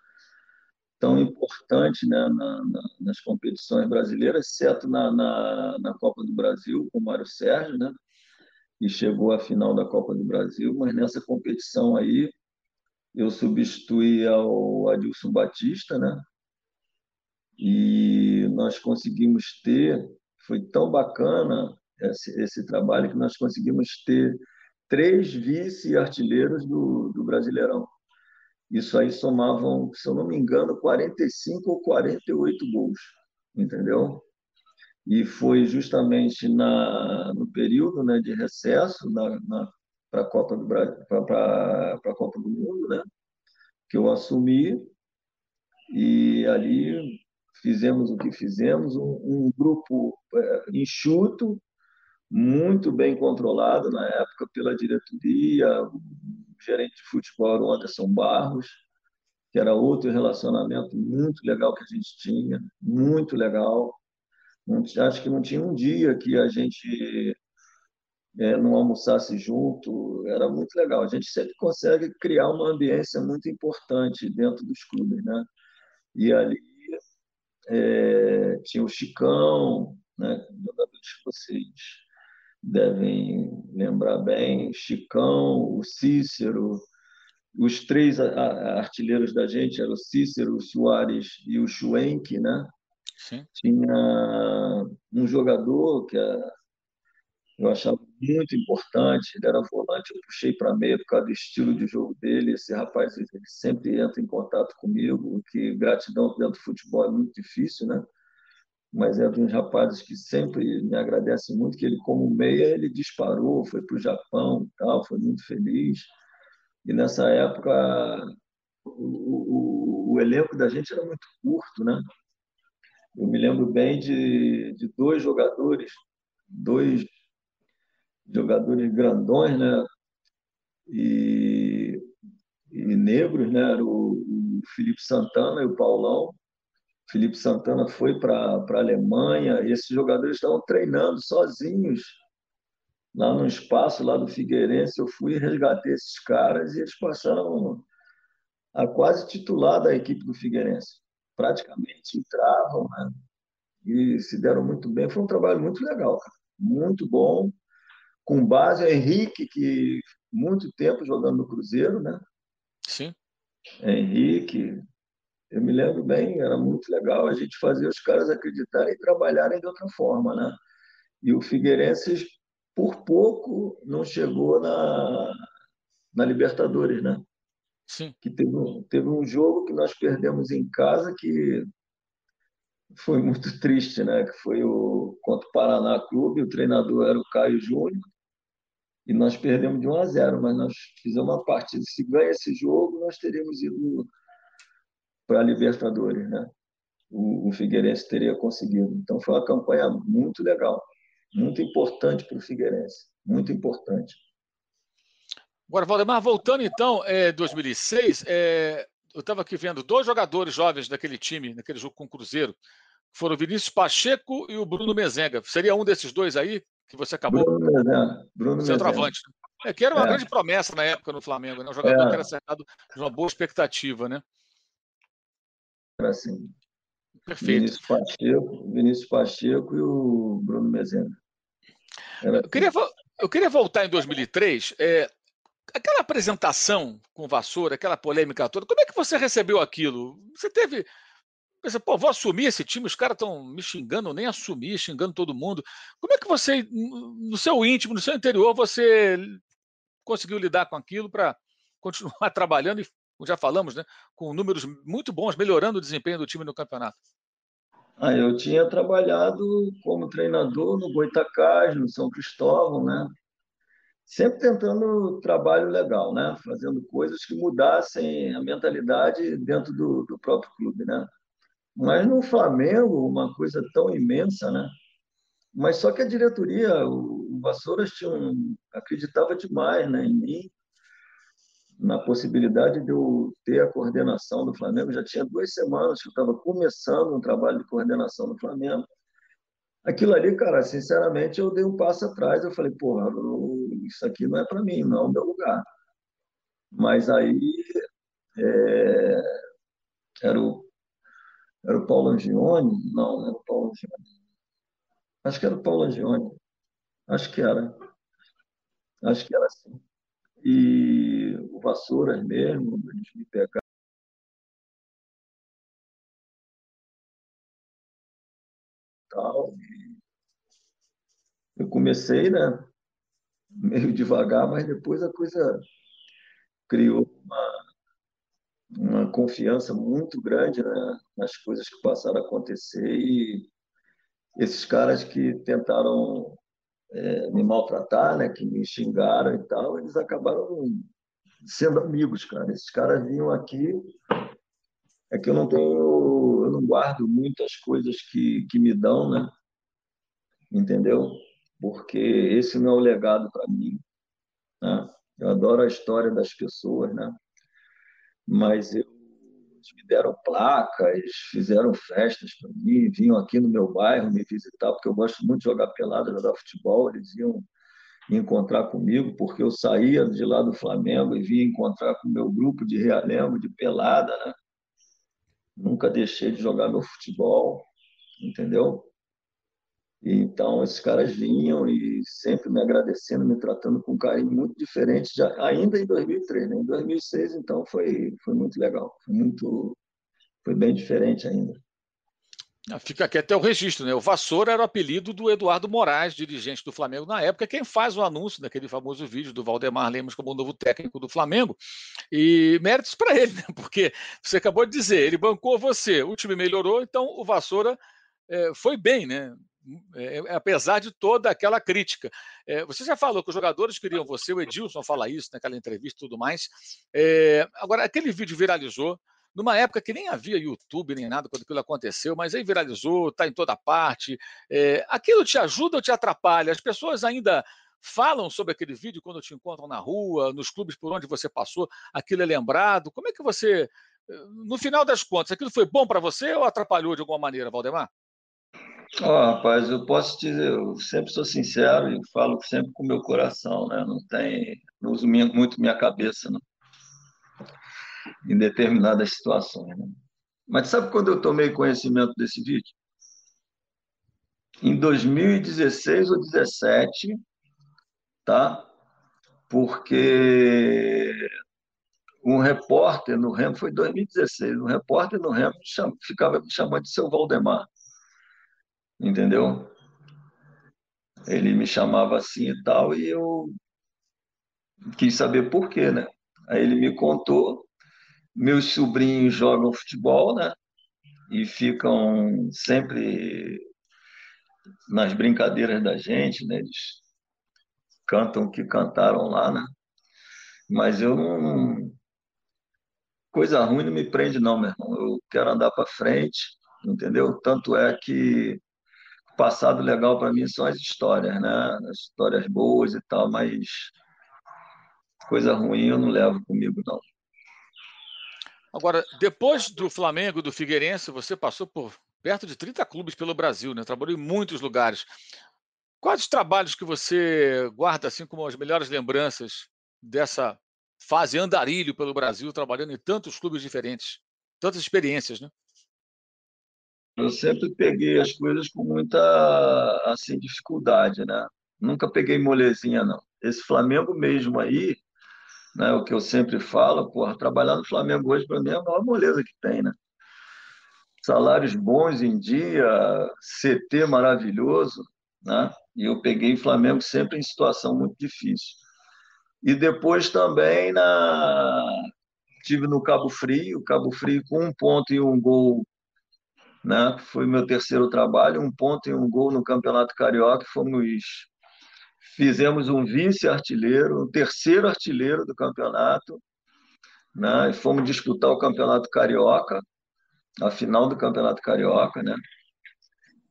tão importante né, na, na, nas competições brasileiras, exceto na, na Copa do Brasil, com o Mário Sérgio, né? E chegou à final da Copa do Brasil, mas nessa competição aí eu substituí ao Adilson Batista, né? E nós conseguimos ter, foi tão bacana esse, esse trabalho que nós conseguimos ter três vice-artilheiros do, do Brasileirão. Isso aí somavam, se eu não me engano, 45 ou 48 gols, entendeu? E foi justamente na, no período né, de recesso, na, na para a Copa do Brasil, para a Copa do Mundo, né? Que eu assumi e ali fizemos o que fizemos, um, um grupo é, enxuto, muito bem controlado na época pela diretoria, o gerente de futebol era o Anderson Barros, que era outro relacionamento muito legal que a gente tinha, muito legal. Acho que não tinha um dia que a gente é, não almoçasse junto, era muito legal. A gente sempre consegue criar uma ambiência muito importante dentro dos clubes, né? E ali é, tinha o Chicão, né? Jogadores que vocês devem lembrar bem, Chicão, o Cícero, os três artilheiros da gente eram o Cícero, o Soares e o Schwenk, né? Sim. Tinha um jogador que eu achava muito importante, ele era volante, eu puxei para meia por causa do estilo de jogo dele. Esse rapaz ele sempre entra em contato comigo, que gratidão dentro do futebol é muito difícil, né? Mas é um dos rapazes que sempre me agradece muito, que ele como meia ele disparou, foi para o Japão, tal, foi muito feliz. E nessa época o, o, o, elenco da gente era muito curto, né? Eu me lembro bem de, de dois jogadores, dois jogadores grandões, né? E, e negros, né? Era o, o Felipe Santana e o Paulão. Felipe Santana foi para a Alemanha e esses jogadores estavam treinando sozinhos lá no espaço lá do Figueirense. Eu fui resgatar esses caras e eles passaram a quase titular da equipe do Figueirense. Praticamente entravam né? e se deram muito bem. Foi um trabalho muito legal, cara. muito bom com base é Henrique, que muito tempo jogando no Cruzeiro, né? Sim. Henrique, eu me lembro bem, era muito legal a gente fazer os caras acreditarem e trabalharem de outra forma, né? E o Figueirense, por pouco, não chegou na, na Libertadores, né? Sim. Que teve, teve um jogo que nós perdemos em casa que foi muito triste, né? Que foi o contra o Paraná Clube, o treinador era o Caio Júnior, e nós perdemos de 1 a 0, mas nós fizemos uma partida. Se ganha esse jogo, nós teríamos ido para a Libertadores, né? O, o Figueirense teria conseguido. Então foi uma campanha muito legal, muito importante para o Figueirense, muito importante. Agora, Valdemar, voltando então, é, 2006, é, eu estava aqui vendo dois jogadores jovens daquele time, naquele jogo com o Cruzeiro, foram o Vinícius Pacheco e o Bruno Mezenga. Seria um desses dois aí que você acabou? Bruno Mezenga. Bruno Centroavante. É, que era uma é. grande promessa na época no Flamengo, né? um jogador é. que era cercado de uma boa expectativa, né? Era assim. Perfeito. Vinícius Pacheco, Vinícius Pacheco e o Bruno Mezenga. Era eu, queria, eu queria voltar em 2003. É, aquela apresentação com Vassoura, aquela polêmica toda, como é que você recebeu aquilo? Você teve. Pensa, pô, vou assumir esse time, os caras estão me xingando, nem assumir, xingando todo mundo. Como é que você, no seu íntimo, no seu interior, você conseguiu lidar com aquilo para (laughs) continuar trabalhando e, como já falamos, né, com números muito bons, melhorando o desempenho do time no campeonato? Ah, eu tinha trabalhado como treinador no Goitacás, no São Cristóvão, né? sempre tentando trabalho legal, né? Fazendo coisas que mudassem a mentalidade dentro do, do próprio clube, né? Mas no Flamengo, uma coisa tão imensa, né? Mas só que a diretoria, o, Vassouras tinha um, acreditava demais né, em mim, na possibilidade de eu ter a coordenação do Flamengo. Já tinha duas semanas que eu estava começando um trabalho de coordenação do Flamengo. Aquilo ali, cara, sinceramente, eu dei um passo atrás. Eu falei, porra, isso aqui não é para mim, não é o meu lugar. Mas aí é, era, o, era o Paulo Angione? Não, não era o Paulo Angione. Acho que era o Paulo Angione. Acho que era. Acho que era assim. E o Vassouras mesmo, eles me pegaram. Tal, eu comecei, né? meio devagar, mas depois a coisa criou uma, uma confiança muito grande né, nas coisas que passaram a acontecer e esses caras que tentaram é, me maltratar, né, que me xingaram e tal, eles acabaram sendo amigos, cara. Esses caras vinham aqui, é que eu não tenho, eu não guardo muitas coisas que, que me dão, né? Entendeu? porque esse não é o legado para mim. Né? Eu adoro a história das pessoas, né? Mas eu, eles me deram placas, fizeram festas para mim, vinham aqui no meu bairro me visitar, porque eu gosto muito de jogar pelada, jogar futebol, eles iam me encontrar comigo, porque eu saía de lá do Flamengo e vinha encontrar com o meu grupo de Realengo, de pelada, né? Nunca deixei de jogar meu futebol, entendeu? Então, esses caras vinham e sempre me agradecendo, me tratando com carinho muito diferente, já, ainda em 2003. Né? Em 2006, então, foi, foi muito legal. Foi, muito, foi bem diferente ainda. Ah, fica aqui até o registro, né? O Vassoura era o apelido do Eduardo Moraes, dirigente do Flamengo na época, quem faz o anúncio daquele famoso vídeo do Valdemar Lemos como novo técnico do Flamengo. E méritos para ele, né? Porque você acabou de dizer, ele bancou você, o time melhorou, então o Vassoura é, foi bem, né? É, é, apesar de toda aquela crítica. É, você já falou que os jogadores queriam você, o Edilson fala isso naquela entrevista e tudo mais. É, agora, aquele vídeo viralizou numa época que nem havia YouTube nem nada quando aquilo aconteceu, mas aí viralizou, está em toda parte. É, aquilo te ajuda ou te atrapalha? As pessoas ainda falam sobre aquele vídeo quando te encontram na rua, nos clubes por onde você passou, aquilo é lembrado. Como é que você, no final das contas, aquilo foi bom para você ou atrapalhou de alguma maneira, Valdemar? Oh, rapaz, eu posso te dizer, eu sempre sou sincero e falo sempre com o meu coração, né? Não tem, não uso muito minha cabeça, não em determinadas situações. Né? Mas sabe quando eu tomei conhecimento desse vídeo? Em 2016 ou 2017, tá? Porque um repórter no Remo, foi 2016, um repórter no Remo ficava me chamando de seu Valdemar, entendeu? Ele me chamava assim e tal, e eu quis saber por quê, né? Aí ele me contou meus sobrinhos jogam futebol, né? E ficam sempre nas brincadeiras da gente, né? Eles cantam o que cantaram lá, né? Mas eu não. Coisa ruim não me prende, não, meu irmão. Eu quero andar para frente, entendeu? Tanto é que passado legal para mim são as histórias, né? As histórias boas e tal, mas coisa ruim eu não levo comigo, não. Agora, depois do Flamengo do Figueirense, você passou por perto de 30 clubes pelo Brasil, né? Trabalhou em muitos lugares. Quais os trabalhos que você guarda assim como as melhores lembranças dessa fase andarilho pelo Brasil, trabalhando em tantos clubes diferentes, tantas experiências, né? Eu sempre peguei as coisas com muita assim dificuldade, né? Nunca peguei molezinha não. Esse Flamengo mesmo aí, né? O que eu sempre falo, porra, trabalhar no Flamengo hoje para mim é a maior moleza que tem, né? Salários bons em dia, CT maravilhoso, né? E eu peguei Flamengo sempre em situação muito difícil. E depois também na tive no Cabo Frio, Cabo Frio com um ponto e um gol, né? Foi meu terceiro trabalho, um ponto e um gol no Campeonato Carioca, fomos fizemos um vice-artilheiro, um terceiro artilheiro do campeonato, né? E fomos disputar o campeonato carioca, a final do campeonato carioca, né?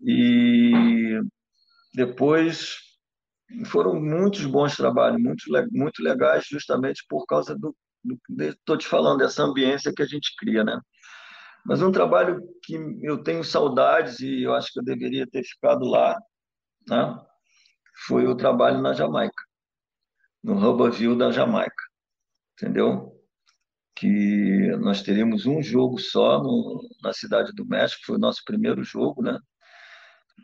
E depois foram muitos bons trabalhos, muito, legais, justamente por causa do, estou te falando dessa ambiência que a gente cria, né? Mas um trabalho que eu tenho saudades e eu acho que eu deveria ter ficado lá, né? foi o trabalho na Jamaica, no Hubberville da Jamaica, entendeu? Que nós teríamos um jogo só no, na Cidade do México, foi o nosso primeiro jogo, né?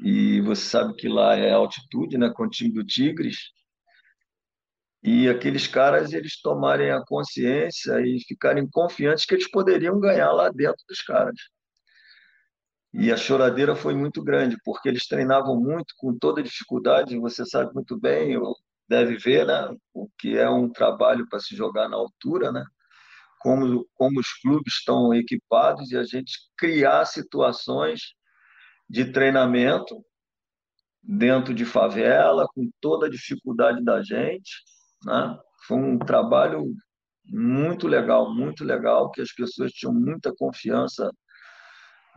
E você sabe que lá é altitude, né? Com o time do Tigres. E aqueles caras, eles tomarem a consciência e ficarem confiantes que eles poderiam ganhar lá dentro dos caras. E a choradeira foi muito grande, porque eles treinavam muito, com toda dificuldade, você sabe muito bem, deve ver, né, o que é um trabalho para se jogar na altura, né? Como, como os clubes estão equipados e a gente criar situações de treinamento dentro de favela, com toda a dificuldade da gente, né? Foi um trabalho muito legal, muito legal, que as pessoas tinham muita confiança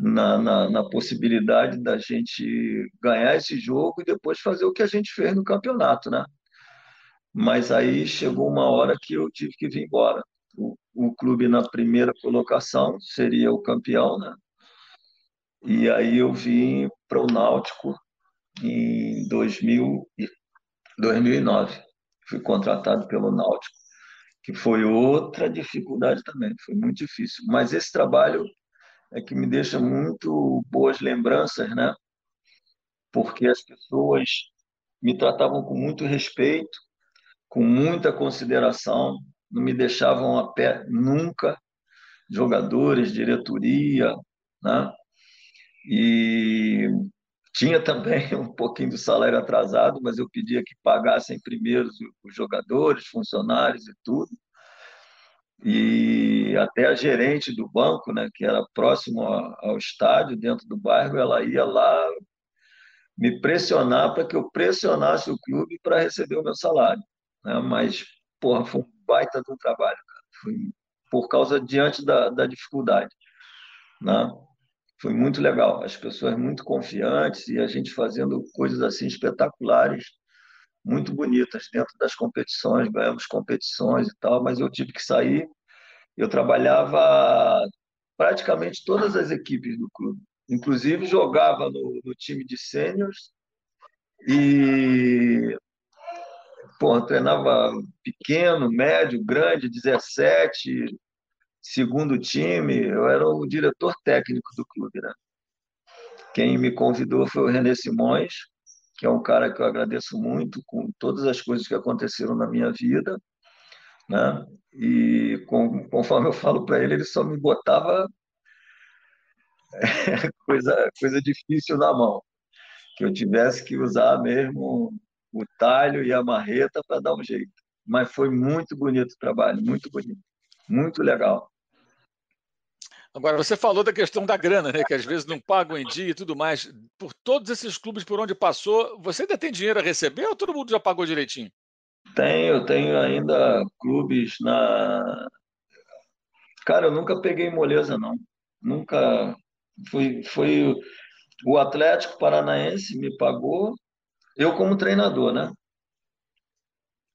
na, na, na, possibilidade da gente ganhar esse jogo e depois fazer o que a gente fez no campeonato, né? Mas aí chegou uma hora que eu tive que vir embora. O, o clube na primeira colocação seria o campeão, né? E aí eu vim para o Náutico em 2000, 2009. Fui contratado pelo Náutico, que foi outra dificuldade também, foi muito difícil. Mas esse trabalho é que me deixa muito boas lembranças, né? porque as pessoas me tratavam com muito respeito, com muita consideração, não me deixavam a pé nunca, jogadores, diretoria, né? E tinha também (laughs) um pouquinho do salário atrasado, mas eu pedia que pagassem primeiro os jogadores, funcionários e tudo. E até a gerente do banco, né, que era próximo ao estádio, dentro do bairro, ela ia lá me pressionar para que eu pressionasse o clube para receber o meu salário. Né? Mas, porra, foi um baita um trabalho, cara. Foi por causa diante da, da dificuldade. Né? Foi muito legal. As pessoas muito confiantes e a gente fazendo coisas assim espetaculares, muito bonitas dentro das competições. Ganhamos competições e tal, mas eu tive que sair. Eu trabalhava praticamente todas as equipes do clube. Inclusive, jogava no, no time de sêniors e pô, treinava pequeno, médio, grande, 17, segundo time. Eu era o diretor técnico do clube. Né? Quem me convidou foi o René Simões, que é um cara que eu agradeço muito com todas as coisas que aconteceram na minha vida. Né? E com, conforme eu falo para ele, ele só me botava (laughs) coisa, coisa difícil na mão, que eu tivesse que usar mesmo o talho e a marreta para dar um jeito. Mas foi muito bonito o trabalho, muito bonito, muito legal. Agora, você falou da questão da grana, né? Que às vezes não pagam em dia e tudo mais. Por todos esses clubes por onde passou, você ainda tem dinheiro a receber ou todo mundo já pagou direitinho? Tenho, tenho ainda clubes na. Cara, eu nunca peguei moleza, não. Nunca foi, foi o Atlético Paranaense me pagou, eu como treinador, né?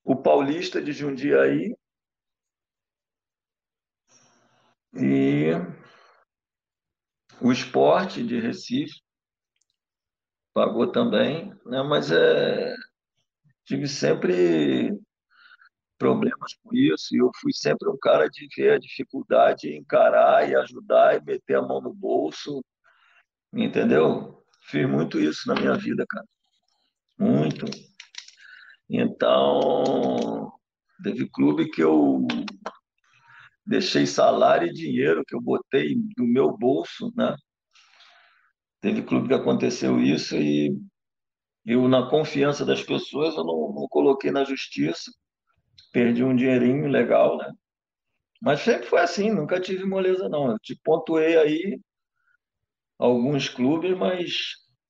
O Paulista de Jundiaí e o Esporte de Recife pagou também, né? Mas é, tive sempre problemas com isso e eu fui sempre um cara de ver a dificuldade, encarar e ajudar e meter a mão no bolso, entendeu? Fiz muito isso na minha vida, cara. Muito. Então, teve clube que eu deixei salário e dinheiro que eu botei do meu bolso, né? Teve clube que aconteceu isso e eu, na confiança das pessoas, eu não, não coloquei na justiça perdi um dinheirinho legal, né? Mas sempre foi assim, nunca tive moleza, não. Eu te pontuei aí alguns clubes, mas.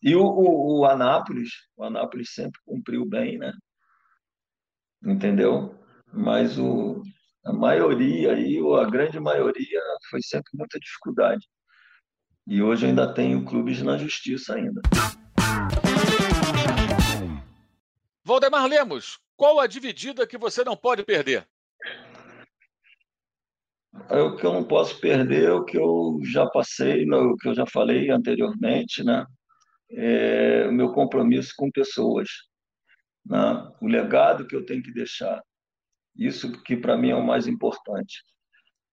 E o, o, o Anápolis, o Anápolis sempre cumpriu bem, né? Entendeu? Mas o, a maioria aí, ou a grande maioria, foi sempre muita dificuldade. E hoje ainda tenho clubes na justiça ainda. Valdemar Lemos, qual a dividida que você não pode perder? É o que eu não posso perder, é o que eu já passei, o que eu já falei anteriormente, né? É o meu compromisso com pessoas, né? o legado que eu tenho que deixar. Isso que para mim é o mais importante.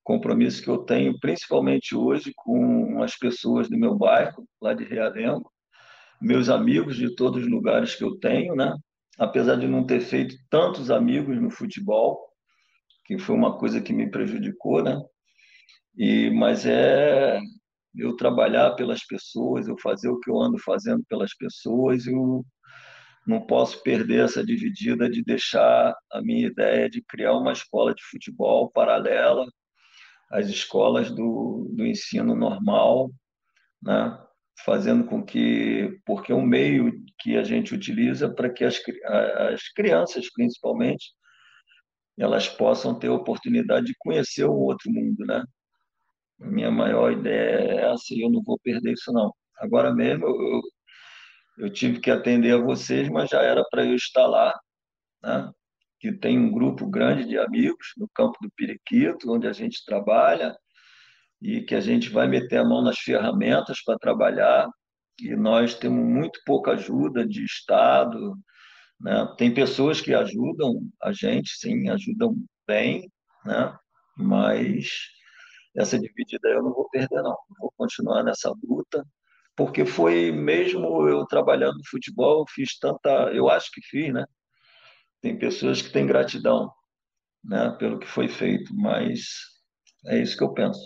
Compromisso que eu tenho, principalmente hoje, com as pessoas do meu bairro, lá de Realengo, meus amigos de todos os lugares que eu tenho, né? apesar de não ter feito tantos amigos no futebol, que foi uma coisa que me prejudicou, né? E mas é eu trabalhar pelas pessoas, eu fazer o que eu ando fazendo pelas pessoas, eu não posso perder essa dividida de deixar a minha ideia de criar uma escola de futebol paralela às escolas do, do ensino normal, né? fazendo com que, porque é um meio que a gente utiliza para que as, as crianças, principalmente, elas possam ter a oportunidade de conhecer o outro mundo, né? Minha maior ideia é essa e eu não vou perder isso, não. Agora mesmo, eu, eu tive que atender a vocês, mas já era para eu estar lá, né? Que tem um grupo grande de amigos no campo do Periquito, onde a gente trabalha, e que a gente vai meter a mão nas ferramentas para trabalhar. E nós temos muito pouca ajuda de Estado. Né? Tem pessoas que ajudam a gente, sim, ajudam bem, né? mas essa dividida eu não vou perder, não. Vou continuar nessa luta, porque foi mesmo eu trabalhando no futebol, fiz tanta, eu acho que fiz, né? Tem pessoas que têm gratidão, né, pelo que foi feito, mas é isso que eu penso.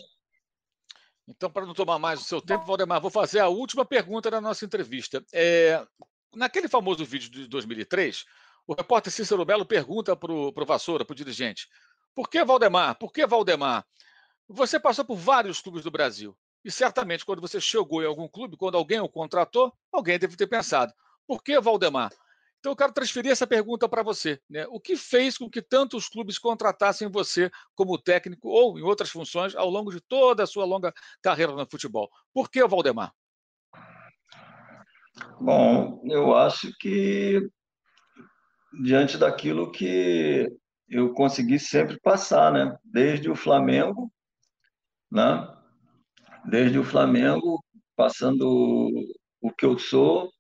Então, para não tomar mais o seu tempo, Valdemar, vou fazer a última pergunta da nossa entrevista. É, naquele famoso vídeo de 2003, o repórter Cícero Belo pergunta para o Vassoura, para o dirigente, por que Valdemar? Por que Valdemar? Você passou por vários clubes do Brasil. E certamente, quando você chegou em algum clube, quando alguém o contratou, alguém deve ter pensado: por que Valdemar? Então, eu quero transferir essa pergunta para você. Né? O que fez com que tantos clubes contratassem você como técnico ou em outras funções ao longo de toda a sua longa carreira no futebol? Por que Valdemar? Bom, eu acho que diante daquilo que eu consegui sempre passar, né? Desde o Flamengo, né? Desde o Flamengo, passando o que eu sou,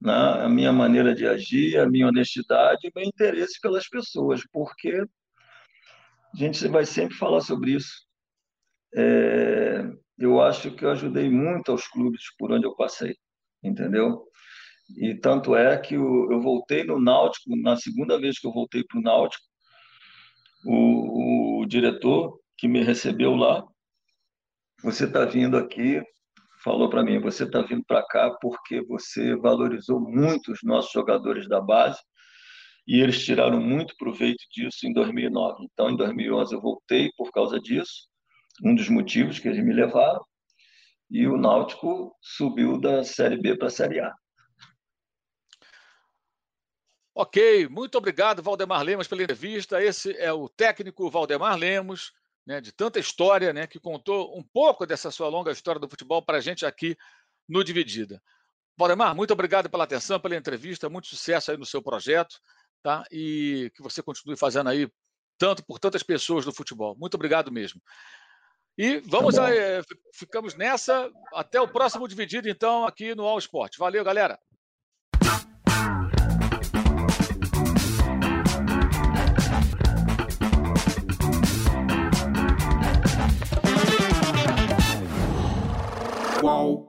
né? a minha maneira de agir, a minha honestidade e meu interesse pelas pessoas, porque a gente vai sempre falar sobre isso. É, eu acho que eu ajudei muito aos clubes por onde eu passei, entendeu? E tanto é que eu, eu voltei no Náutico, na segunda vez que eu voltei para o Náutico, o diretor que me recebeu lá, você está vindo aqui falou para mim: você está vindo para cá porque você valorizou muito os nossos jogadores da base e eles tiraram muito proveito disso em 2009. Então, em 2011 eu voltei por causa disso, um dos motivos que eles me levaram, e o Náutico subiu da Série B para a Série A. Ok, muito obrigado, Valdemar Lemos, pela entrevista. Esse é o técnico Valdemar Lemos né, de tanta história, né, que contou um pouco dessa sua longa história do futebol para a gente aqui no Dividida. Valdemar, muito obrigado pela atenção, pela entrevista, muito sucesso aí no seu projeto, tá? E que você continue fazendo aí tanto por tantas pessoas do futebol. Muito obrigado mesmo. E vamos tá aí, ficamos nessa. Até o próximo Dividido, então, aqui no All Sport. Valeu, galera. qual.